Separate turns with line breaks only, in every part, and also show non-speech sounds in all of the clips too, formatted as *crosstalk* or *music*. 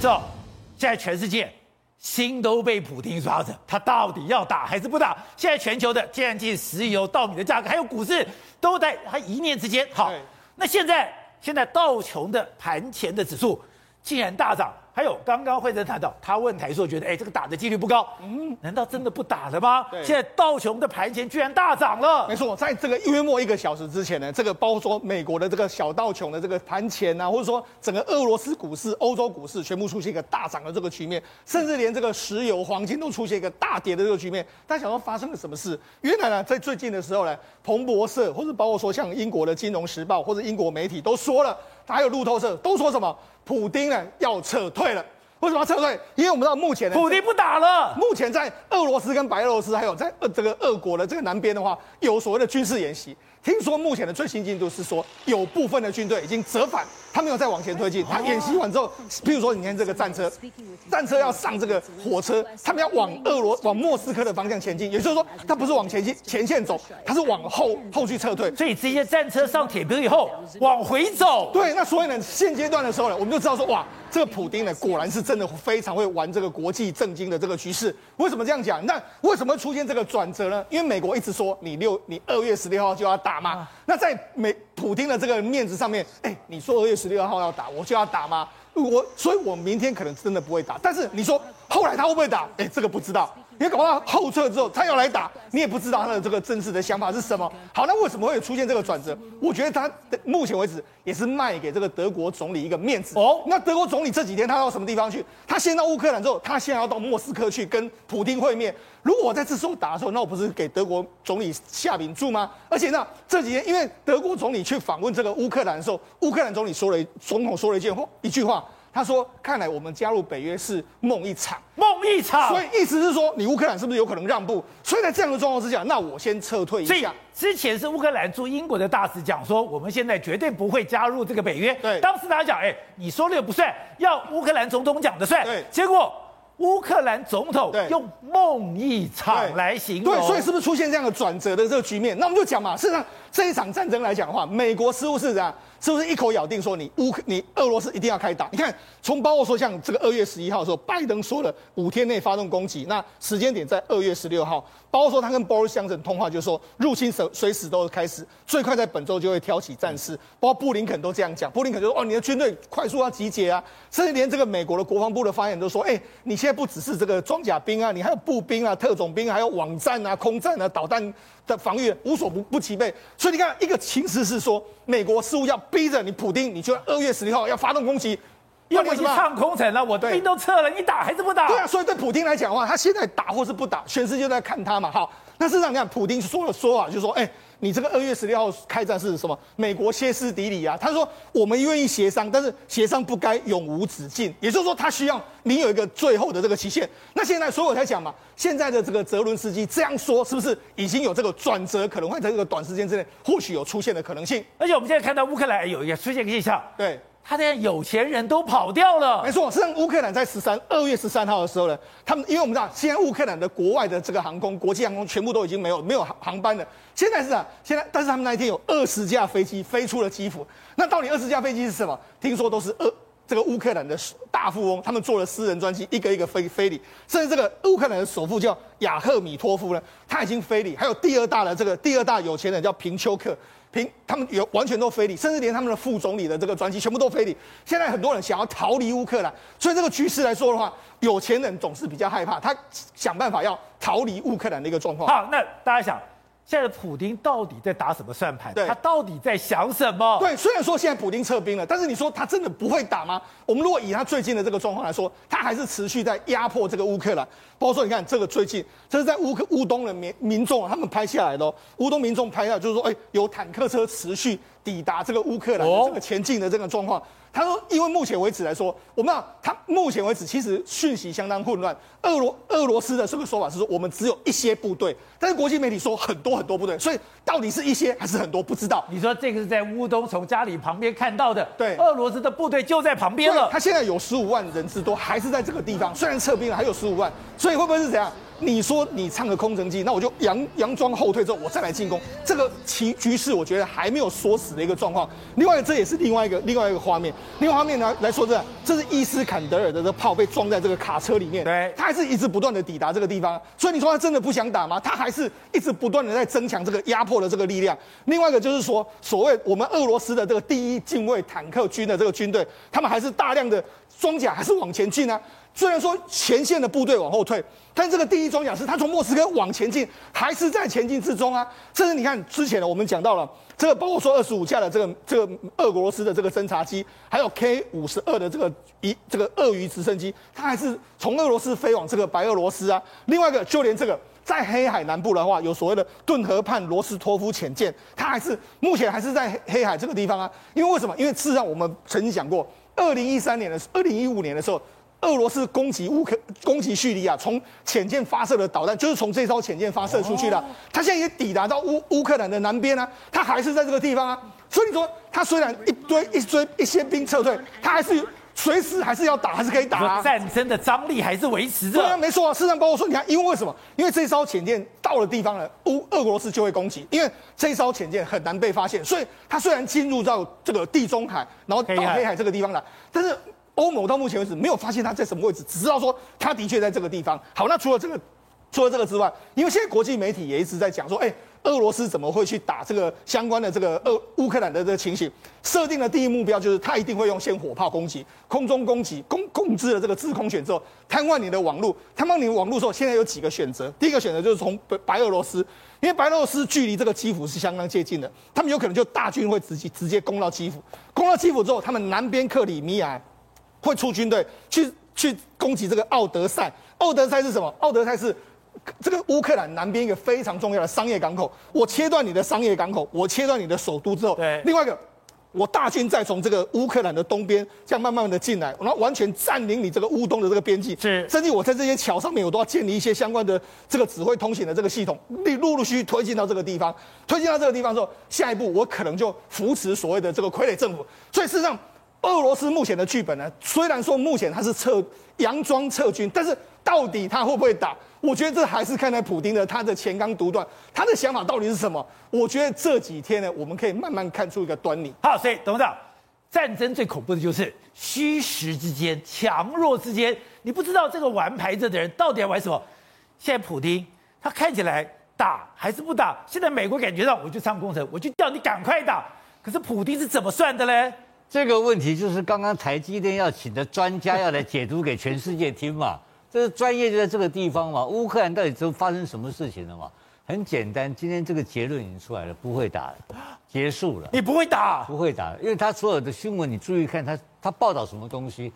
知道现在全世界心都被普京抓着，他到底要打还是不打？现在全球的天然气、石油、稻米的价格，还有股市，都在他一念之间。好，那现在现在道琼的盘前的指数竟然大涨。还有刚刚惠贞谈到，他问台硕觉得，哎，这个打的几率不高，嗯，难道真的不打了吗？对，现在道琼的盘前居然大涨了。
没错，在这个约莫一个小时之前呢，这个包括说美国的这个小道琼的这个盘前啊，或者说整个俄罗斯股市、欧洲股市全部出现一个大涨的这个局面，甚至连这个石油、黄金都出现一个大跌的这个局面。大家想说发生了什么事？原来呢，在最近的时候呢，彭博社或者包括说像英国的《金融时报》或者英国媒体都说了，还有路透社都说什么？普丁呢要撤退了，为什么要撤退？因为我们知道目前呢，
普丁不打了。
目前在俄罗斯跟白俄罗斯，还有在呃这个俄国的这个南边的话，有所谓的军事演习。听说目前的最新进度是说，有部分的军队已经折返，他没有再往前推进。他演习完之后，譬如说你看这个战车，战车要上这个火车，他们要往俄罗往莫斯科的方向前进。也就是说，他不是往前进前线走，他是往后后续撤退。
所以这些战车上铁皮以后往回走。
对，那所以呢，现阶段的时候呢，我们就知道说，哇，这个普丁呢，果然是真的非常会玩这个国际政经的这个局势。为什么这样讲？那为什么会出现这个转折呢？因为美国一直说你六你二月十六号就要打。打吗？那在美普丁的这个面子上面，哎，你说二月十六号要打，我就要打吗？我，所以我明天可能真的不会打。但是你说后来他会不会打？哎，这个不知道。因为搞到后撤之后，他要来打，你也不知道他的这个真实的想法是什么。好，那为什么会有出现这个转折？我觉得他目前为止也是卖给这个德国总理一个面子。哦，那德国总理这几天他到什么地方去？他先到乌克兰之后，他现在要到莫斯科去跟普京会面。如果我在这时候打的时候，那我不是给德国总理下饼住吗？而且呢，这几天因为德国总理去访问这个乌克兰的时候，乌克兰总理说了总统说了一句话，一句话。他说：“看来我们加入北约是梦一场，
梦一场。
所以意思是说，你乌克兰是不是有可能让步？所以在这样的状况之下，那我先撤退一下。
之前是乌克兰驻英国的大使讲说，我们现在绝对不会加入这个北约。对，当时他讲，哎，你说了不算，要乌克兰总统讲的算。对，结果。”乌克兰总统用梦一场来形容，
对，所以是不是出现这样的转折的这个局面？那我们就讲嘛，事实上这一场战争来讲的话，美国似乎是这样，是不是一口咬定说你乌你俄罗斯一定要开打？你看，从包括说像这个二月十一号的时候，拜登说了五天内发动攻击，那时间点在二月十六号，包括说他跟鲍里斯·强森通话，就是说入侵随随时都开始，最快在本周就会挑起战事。包括布林肯都这样讲，布林肯就说哦，你的军队快速要集结啊，甚至连这个美国的国防部的发言都说，哎，你现在不只是这个装甲兵啊，你还有步兵啊、特种兵，还有网战啊、空战啊、导弹的防御，无所不不齐备。所以你看，一个情势是说，美国似乎要逼着你普丁，你就二月十六号要发动攻击。
因为我已经唱空城了，我兵都撤了，你打还是不打？
对啊，所以对普丁来讲的话，他现在打或是不打，全世界都在看他嘛。好，那事实上你看，普丁说了说啊，就说，哎，你这个二月十六号开战是什么？美国歇斯底里啊！他说我们愿意协商，但是协商不该永无止境。也就是说，他需要你有一个最后的这个期限。那现在，所以我才讲嘛，现在的这个泽伦斯基这样说，是不是已经有这个转折，可能会在这个短时间之内，或许有出现的可能性？
而且我们现在看到乌克兰有一个出现现象，
对。
他的有钱人都跑掉了。
没错，实际上乌克兰在十三二月十三号的时候呢，他们因为我们知道，现在乌克兰的国外的这个航空，国际航空全部都已经没有没有航班了。现在是啊，现在但是他们那一天有二十架飞机飞出了基辅。那到底二十架飞机是什么？听说都是二这个乌克兰的大富翁，他们做了私人专机，一个一个飞飞离。甚至这个乌克兰的首富叫亚赫米托夫呢，他已经飞离。还有第二大的这个第二大有钱人叫平丘克。平，他们有完全都飞离，甚至连他们的副总理的这个专机全部都飞离。现在很多人想要逃离乌克兰，所以这个局势来说的话，有钱人总是比较害怕，他想办法要逃离乌克兰的一个状况。
好，那大家想。现在的普丁到底在打什么算盘？对，他到底在想什么？
对，虽然说现在普丁撤兵了，但是你说他真的不会打吗？我们如果以他最近的这个状况来说，他还是持续在压迫这个乌克兰。包括说，你看这个最近，这是在乌克乌东的民民众他们拍下来的哦。乌东民众拍下来就是说，哎，有坦克车持续抵达这个乌克兰的这个前进的这个状况。他说：“因为目前为止来说，我们他目前为止其实讯息相当混乱。俄罗俄罗斯的这个说法是说，我们只有一些部队，但是国际媒体说很多很多部队，所以到底是一些还是很多不知道。
你说这个是在乌东从家里旁边看到的，
对，
俄罗斯的部队就在旁边了。
他现在有十五万人之多，还是在这个地方，虽然撤兵了，还有十五万，所以会不会是怎样？你说你唱个空城计，那我就佯佯装后退之后，我再来进攻。这个棋局势，我觉得还没有锁死的一个状况。另外，这也是另外一个另外一个画面。另外画面呢来说这，这是伊斯坎德尔的这个炮被装在这个卡车里面，
对，
他还是一直不断的抵达这个地方。所以你说他真的不想打吗？他还是一直不断的在增强这个压迫的这个力量。另外一个就是说，所谓我们俄罗斯的这个第一近卫坦克军的这个军队，他们还是大量的装甲还是往前进啊。虽然说前线的部队往后退，但这个第一装甲师他从莫斯科往前进，还是在前进之中啊。甚至你看之前呢，我们讲到了这个，包括说二十五架的这个这个俄罗斯的这个侦察机，还有 K 五十二的这个一这个鳄鱼直升机，它还是从俄罗斯飞往这个白俄罗斯啊。另外一个，就连这个在黑海南部的话，有所谓的顿河畔罗斯托夫潜舰，它还是目前还是在黑海这个地方啊。因为为什么？因为事实上我们曾经讲过，二零一三年的二零一五年的时候。俄罗斯攻击乌克攻击叙利亚，从潜舰发射的导弹就是从这艘潜舰发射出去的。他现在也抵达到乌乌克兰的南边啊，他还是在这个地方啊。所以你说，他虽然一堆一堆一些兵撤退，他还是随时还是要打，还是可以打啊。
战争的张力还是维持着。
对啊，没错啊。事实上，包括说，你看，因为为什么？因为这艘潜舰到了地方了，乌俄罗斯就会攻击，因为这艘潜舰很难被发现，所以它虽然进入到这个地中海，然后到黑海这个地方来，但是。欧盟到目前为止没有发现它在什么位置，只知道说它的确在这个地方。好，那除了这个，除了这个之外，因为现在国际媒体也一直在讲说，哎，俄罗斯怎么会去打这个相关的这个俄乌克兰的这个情形？设定的第一目标就是他一定会用先火炮攻击、空中攻击、攻控制了这个制空权之后，瘫痪你的网络。瘫痪你的网络之后，现在有几个选择？第一个选择就是从白白俄罗斯，因为白俄罗斯距离这个基辅是相当接近的，他们有可能就大军会直接直接攻到基辅。攻到基辅之后，他们南边克里米亚。会出军队去去攻击这个奥德赛。奥德赛是什么？奥德赛是这个乌克兰南边一个非常重要的商业港口。我切断你的商业港口，我切断你的首都之后，
对，
另外一个，我大军再从这个乌克兰的东边这样慢慢的进来，然后完全占领你这个乌东的这个边境。
是，
甚至我在这些桥上面，我都要建立一些相关的这个指挥通行的这个系统，陆陆陆续续推进到这个地方。推进到这个地方之后，下一步我可能就扶持所谓的这个傀儡政府。所以事实上。俄罗斯目前的剧本呢，虽然说目前他是撤佯装撤军，但是到底他会不会打？我觉得这还是看在普丁的他的前纲独断，他的想法到底是什么？我觉得这几天呢，我们可以慢慢看出一个端倪。
好，所以董事长，战争最恐怖的就是虚实之间、强弱之间，你不知道这个玩牌子的人到底要玩什么。现在普丁他看起来打还是不打？现在美国感觉到我就上工程，我就叫你赶快打。可是普丁是怎么算的嘞？
这个问题就是刚刚台积电要请的专家 *laughs* 要来解读给全世界听嘛，这个专业就在这个地方嘛。乌克兰到底都发生什么事情了嘛？很简单，今天这个结论已经出来了，不会打了，结束了。
你不会打？
不会打，因为他所有的新闻你注意看，他他报道什么东西？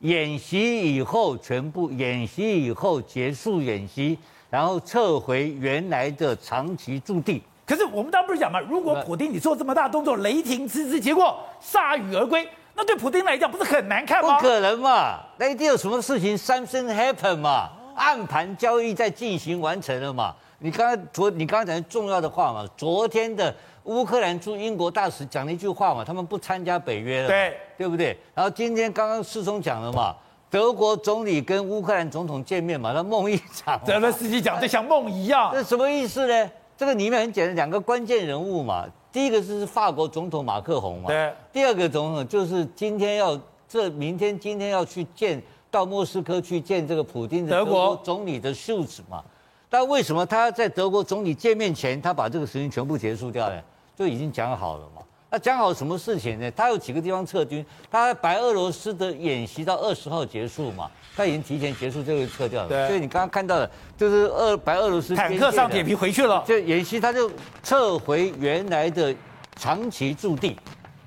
演习以后全部演习以后结束演习，然后撤回原来的长期驻地。
可是我们当然不是讲嘛，如果普丁你做这么大动作，雷霆之之，结果铩羽而归，那对普丁来讲不是很难看吗？
不可能嘛，那一定有什么事情 something happen 嘛，暗盘交易在进行完成了嘛。你刚刚昨你刚刚讲的重要的话嘛，昨天的乌克兰驻英国大使讲了一句话嘛，他们不参加北约了，
对
对不对？然后今天刚刚世聪讲了嘛，德国总理跟乌克兰总统见面嘛，那梦一场。
泽伦斯基讲就像梦一样，
这什么意思呢？这个里面很简单，两个关键人物嘛。第一个是法国总统马克宏嘛。
对。
第二个总统就是今天要这明天今天要去见到莫斯科去见这个普京的德国总理的秀子嘛。但为什么他在德国总理见面前，他把这个事情全部结束掉呢？就已经讲好了嘛。那讲好什么事情呢？他有几个地方撤军，他白俄罗斯的演习到二十号结束嘛。他已经提前结束就会撤掉了，所以你刚刚看到的，就是俄白俄罗斯
坦克上铁皮回去了，
就演习他就撤回原来的长期驻地。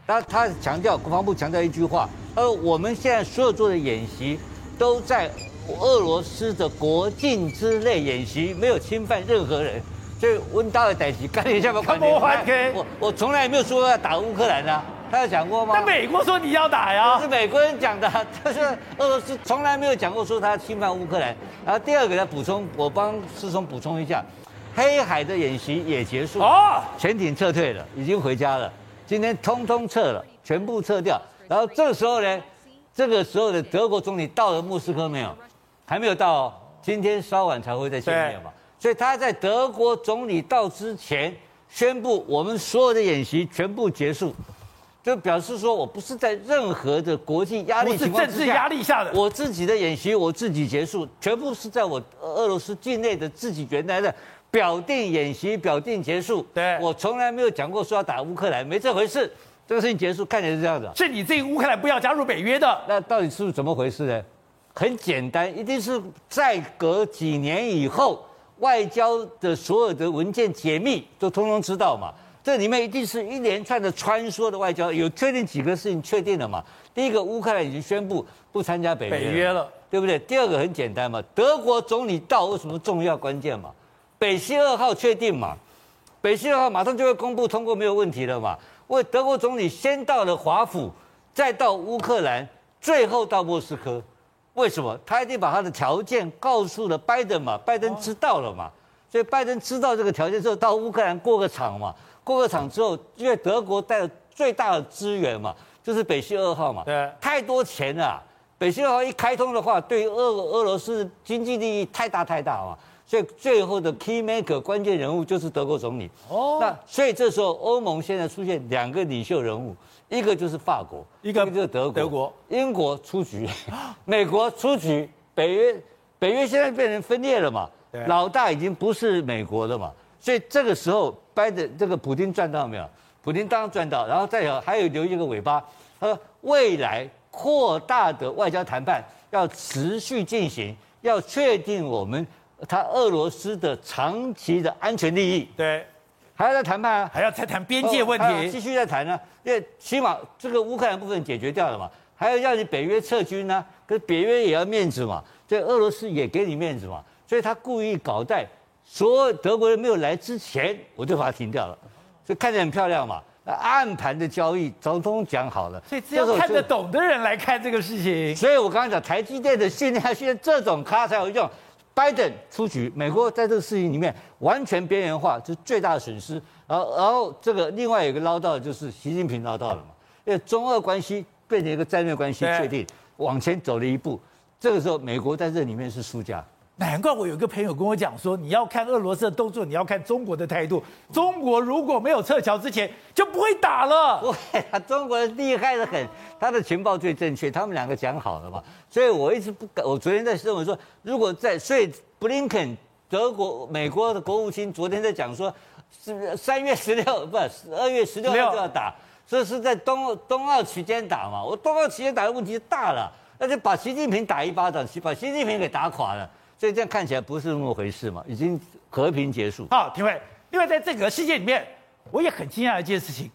他他强调，国防部强调一句话，呃，我们现在所有做的演习都在俄罗斯的国境之内演习，没有侵犯任何人。所以温大的代级干一下吧，快点！我我从来没有说要打乌克兰啊。他有讲过吗？
那美国说你要打呀？
是美国人讲的，就是俄罗斯从来没有讲过说他侵犯乌克兰。然后第二个再补充，我帮师兄补充一下，黑海的演习也结束了，潜艇撤退了，已经回家了。今天通通撤了，全部撤掉。然后这个时候呢，这个时候的德国总理到了莫斯科没有？还没有到，今天稍晚才会再见面嘛。所以他在德国总理到之前宣布，我们所有的演习全部结束，就表示说我不是在任何的国际压力情况之下，
政治压力下的，
我自己的演习我自己结束，全部是在我俄罗斯境内的自己原来的表定演习表定结束。
对，
我从来没有讲过说要打乌克兰，没这回事。这个事情结束，看起来是这样子。
是你这个乌克兰不要加入北约的，
那到底是怎么回事呢？很简单，一定是再隔几年以后。外交的所有的文件解密都通通知道嘛？这里面一定是一连串的穿梭的外交，有确定几个事情确定了嘛？第一个，乌克兰已经宣布不参加北约了，对不对？第二个很简单嘛，德国总理到有什么重要关键嘛？北溪二号确定嘛？北溪二号马上就会公布通过没有问题了嘛？为德国总理先到了华府，再到乌克兰，最后到莫斯科。为什么他一定把他的条件告诉了拜登嘛？拜登知道了嘛？所以拜登知道这个条件之后，到乌克兰过个场嘛？过个场之后，因为德国带了最大的资源嘛，就是北溪二号嘛。
对，
太多钱了。北溪二号一开通的话，对于俄俄罗斯经济利益太大太大嘛。所以最后的 key maker 关键人物就是德国总理。哦。那所以这时候欧盟现在出现两个领袖人物。一个就是法国，一个就是德国，德国、英国出局，*laughs* 美国出局，北约北约现在变成分裂了嘛？老大已经不是美国了嘛？所以这个时候，拜登这个普丁赚到没有？普丁当然赚到，然后再有还有留一个尾巴，他说未来扩大的外交谈判要持续进行，要确定我们他俄罗斯的长期的安全利益。
对。
还要再谈判啊，
还要再谈边界问题，
继续再谈呢、啊。因为起码这个乌克兰部分解决掉了嘛，还要让你北约撤军呢、啊，可是北约也要面子嘛，所以俄罗斯也给你面子嘛，所以他故意搞在所有德国人没有来之前，我就把它停掉了，所以看着很漂亮嘛。暗盘的交易，总统讲好了，
所以只有看得懂的人来看这个事情。
所以我刚才讲台积电的训练，训练这种咖才有用。拜登出局，美国在这个事情里面完全边缘化，这是最大的损失。然后，然后这个另外有一个捞到的就是习近平捞到了嘛，因为中俄关系变成一个战略关系确定，往前走了一步。这个时候，美国在这里面是输家。
难怪我有一个朋友跟我讲说，你要看俄罗斯的动作，你要看中国的态度。中国如果没有撤侨之前，就不会打了。
不会啊，中国人厉害得很，他的情报最正确，他们两个讲好了嘛。所以我一直不敢，我昨天在认为说，如果在，所以布林肯，德国、美国的国务卿昨天在讲说，是三月十六，不是二月十六号就要打，这是在冬冬奥期间打嘛。我冬奥期间打的问题大了，那就把习近平打一巴掌，把习近平给打垮了。所以这样看起来不是那么回事嘛，已经和平结束。
好，廷伟，另外在这个世界里面，我也很惊讶一件事情，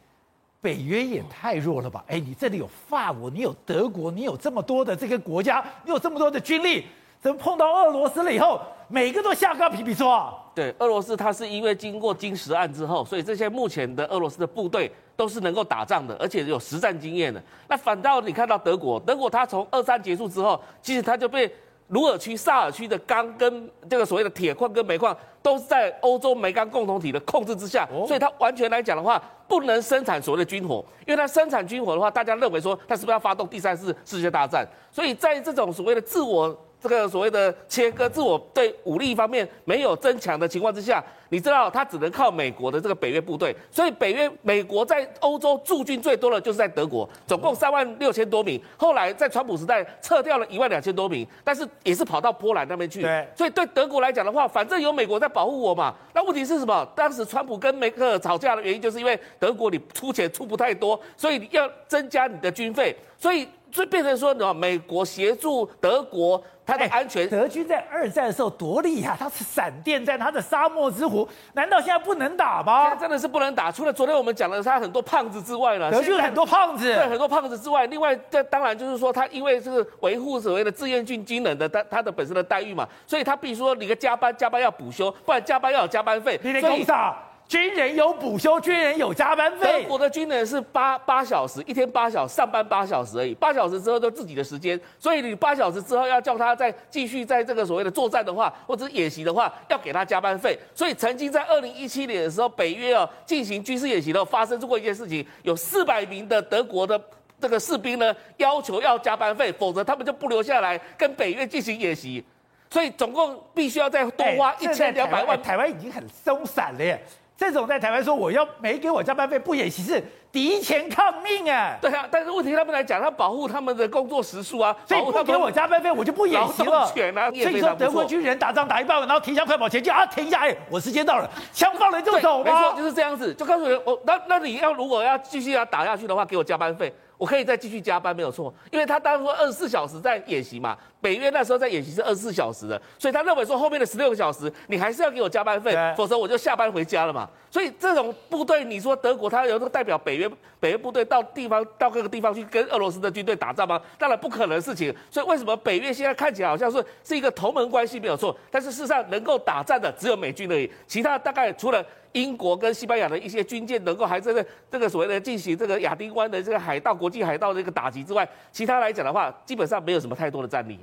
北约也太弱了吧？哎，你这里有法国，你有德国，你有这么多的这个国家，你有这么多的军力，怎么碰到俄罗斯了以后，每个都下杠皮皮说啊？
对，俄罗斯它是因为经过金石案之后，所以这些目前的俄罗斯的部队都是能够打仗的，而且有实战经验的。那反倒你看到德国，德国它从二战结束之后，其实它就被。鲁尔区、萨尔区的钢跟这个所谓的铁矿跟煤矿，都是在欧洲煤钢共同体的控制之下，所以它完全来讲的话，不能生产所谓的军火，因为它生产军火的话，大家认为说它是不是要发动第三次世界大战？所以在这种所谓的自我。这个所谓的切割，自我对武力方面没有增强的情况之下，你知道他只能靠美国的这个北约部队，所以北约美国在欧洲驻军最多的就是在德国，总共三万六千多名。后来在川普时代撤掉了一万两千多名，但是也是跑到波兰那边去。对，所以对德国来讲的话，反正有美国在保护我嘛。那问题是什么？当时川普跟梅克尔吵架的原因，就是因为德国你出钱出不太多，所以你要增加你的军费，所以。所以变成说，你美国协助德国，它的安全。
德军在二战的时候多厉害，它是闪电战，它的沙漠之狐，难道现在不能打吗？
现在真的是不能打。除了昨天我们讲的他很多胖子之外呢，
德军很多胖子，
对，很多胖子之外，另外这当然就是说，他因为是维护所谓的志愿军军人的他他的本身的待遇嘛，所以他必须说你个加班加班要补休，不然加班要有加班费。
你的意思啊？军人有补休，军人有加班费。
德国的军人是八八小时，一天八小时，上班八小时而已。八小时之后都自己的时间，所以你八小时之后要叫他再继续在这个所谓的作战的话，或者是演习的话，要给他加班费。所以曾经在二零一七年的时候，北约啊进行军事演习的时候，发生过一件事情，有四百名的德国的这个士兵呢要求要加班费，否则他们就不留下来跟北约进行演习。所以总共必须要再多花一千两百万。
台湾已经很松散了耶。这种在台湾说我要没给我加班费不演习是敌前抗命啊！
对啊，但是问题他们来讲，他保护他们的工作时数啊，
所以不给我加班费我就不演习了。
啊、
所以说德国军人打仗打一半，然后停枪快跑前进啊，停下哎，我时间到了，枪放了就走吧。
没错，就是这样子，就告诉人我那那你要如果要继续要打下去的话，给我加班费。我可以再继续加班，没有错，因为他当初二十四小时在演习嘛，北约那时候在演习是二十四小时的，所以他认为说后面的十六个小时你还是要给我加班费，否则我就下班回家了嘛。所以这种部队，你说德国他有个代表北约北约部队到地方到各个地方去跟俄罗斯的军队打仗吗？当然不可能的事情。所以为什么北约现在看起来好像是是一个同盟关系没有错，但是事实上能够打仗的只有美军而已，其他大概除了。英国跟西班牙的一些军舰能够还在这这个所谓的进行这个亚丁湾的这个海盗国际海盗的一个打击之外，其他来讲的话，基本上没有什么太多的战力。